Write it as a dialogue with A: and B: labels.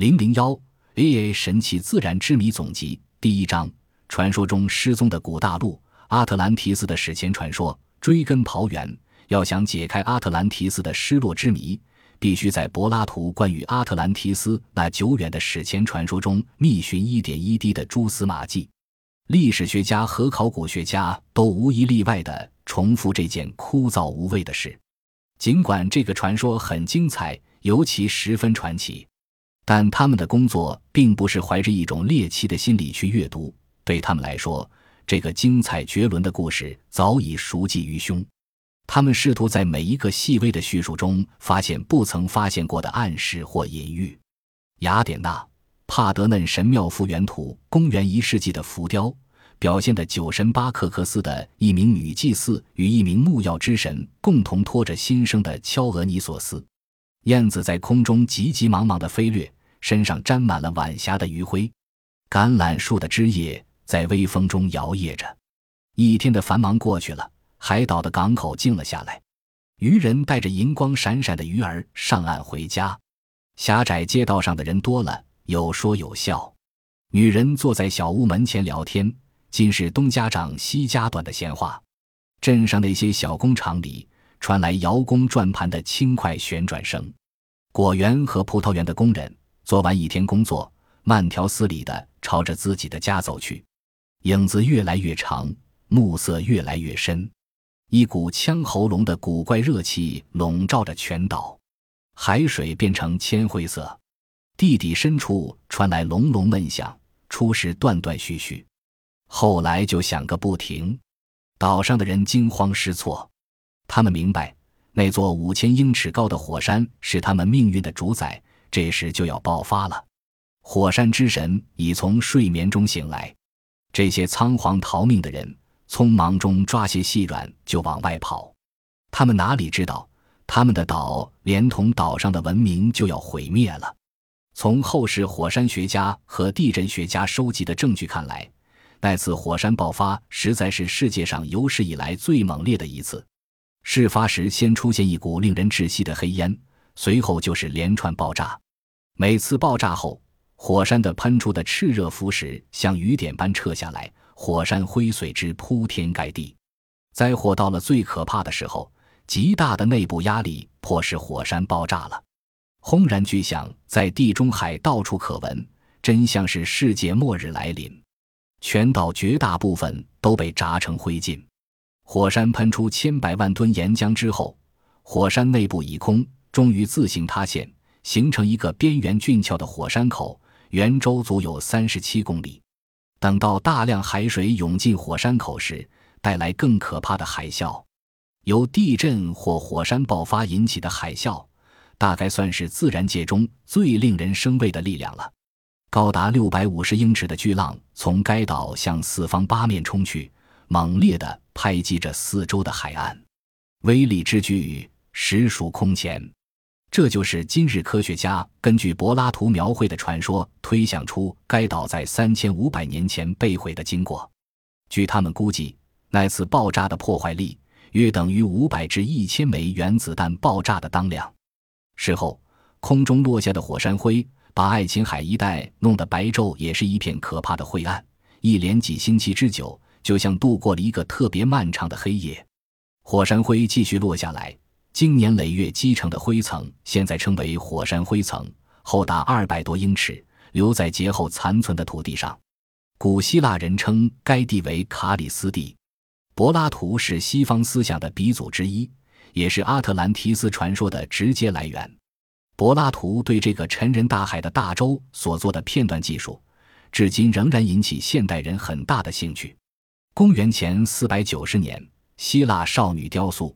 A: 零零幺 A A 神奇自然之谜总集第一章：传说中失踪的古大陆阿特兰提斯的史前传说。追根刨源，要想解开阿特兰提斯的失落之谜，必须在柏拉图关于阿特兰提斯那久远的史前传说中觅寻一点一滴的蛛丝马迹。历史学家和考古学家都无一例外地重复这件枯燥无味的事。尽管这个传说很精彩，尤其十分传奇。但他们的工作并不是怀着一种猎奇的心理去阅读，对他们来说，这个精彩绝伦的故事早已熟记于胸。他们试图在每一个细微的叙述中发现不曾发现过的暗示或隐喻。雅典娜帕德嫩神庙复原图，公元一世纪的浮雕，表现的酒神巴克克斯的一名女祭司与一名木药之神共同拖着新生的敲俄尼索斯。燕子在空中急急忙忙地飞掠。身上沾满了晚霞的余晖，橄榄树的枝叶在微风中摇曳着。一天的繁忙过去了，海岛的港口静了下来。渔人带着银光闪闪的鱼儿上岸回家。狭窄街道上的人多了，有说有笑。女人坐在小屋门前聊天，尽是东家长西家短的闲话。镇上那些小工厂里传来摇工转盘的轻快旋转声。果园和葡萄园的工人。做完一天工作，慢条斯理地朝着自己的家走去，影子越来越长，暮色越来越深，一股呛喉咙的古怪热气笼罩着全岛，海水变成铅灰色，地底深处传来隆隆闷响，初时断断续续，后来就响个不停。岛上的人惊慌失措，他们明白那座五千英尺高的火山是他们命运的主宰。这时就要爆发了，火山之神已从睡眠中醒来。这些仓皇逃命的人匆忙中抓些细软就往外跑。他们哪里知道，他们的岛连同岛上的文明就要毁灭了。从后世火山学家和地震学家收集的证据看来，那次火山爆发实在是世界上有史以来最猛烈的一次。事发时，先出现一股令人窒息的黑烟。随后就是连串爆炸，每次爆炸后，火山的喷出的炽热浮石像雨点般撤下来，火山灰随之铺天盖地。灾祸到了最可怕的时候，极大的内部压力迫使火山爆炸了，轰然巨响在地中海到处可闻，真像是世界末日来临。全岛绝大部分都被炸成灰烬。火山喷出千百万吨岩浆之后，火山内部已空。终于自行塌陷，形成一个边缘俊俏的火山口，圆周足有三十七公里。等到大量海水涌进火山口时，带来更可怕的海啸。由地震或火山爆发引起的海啸，大概算是自然界中最令人生畏的力量了。高达六百五十英尺的巨浪从该岛向四方八面冲去，猛烈地拍击着四周的海岸，威力之巨，实属空前。这就是今日科学家根据柏拉图描绘的传说推想出该岛在三千五百年前被毁的经过。据他们估计，那次爆炸的破坏力约等于五百至一千枚原子弹爆炸的当量。事后，空中落下的火山灰把爱琴海一带弄得白昼也是一片可怕的灰暗，一连几星期之久，就像度过了一个特别漫长的黑夜。火山灰继续落下来。经年累月积成的灰层，现在称为火山灰层，厚达二百多英尺，留在劫后残存的土地上。古希腊人称该地为卡里斯地。柏拉图是西方思想的鼻祖之一，也是阿特兰提斯传说的直接来源。柏拉图对这个沉人大海的大洲所做的片段技术，至今仍然引起现代人很大的兴趣。公元前四百九十年，希腊少女雕塑。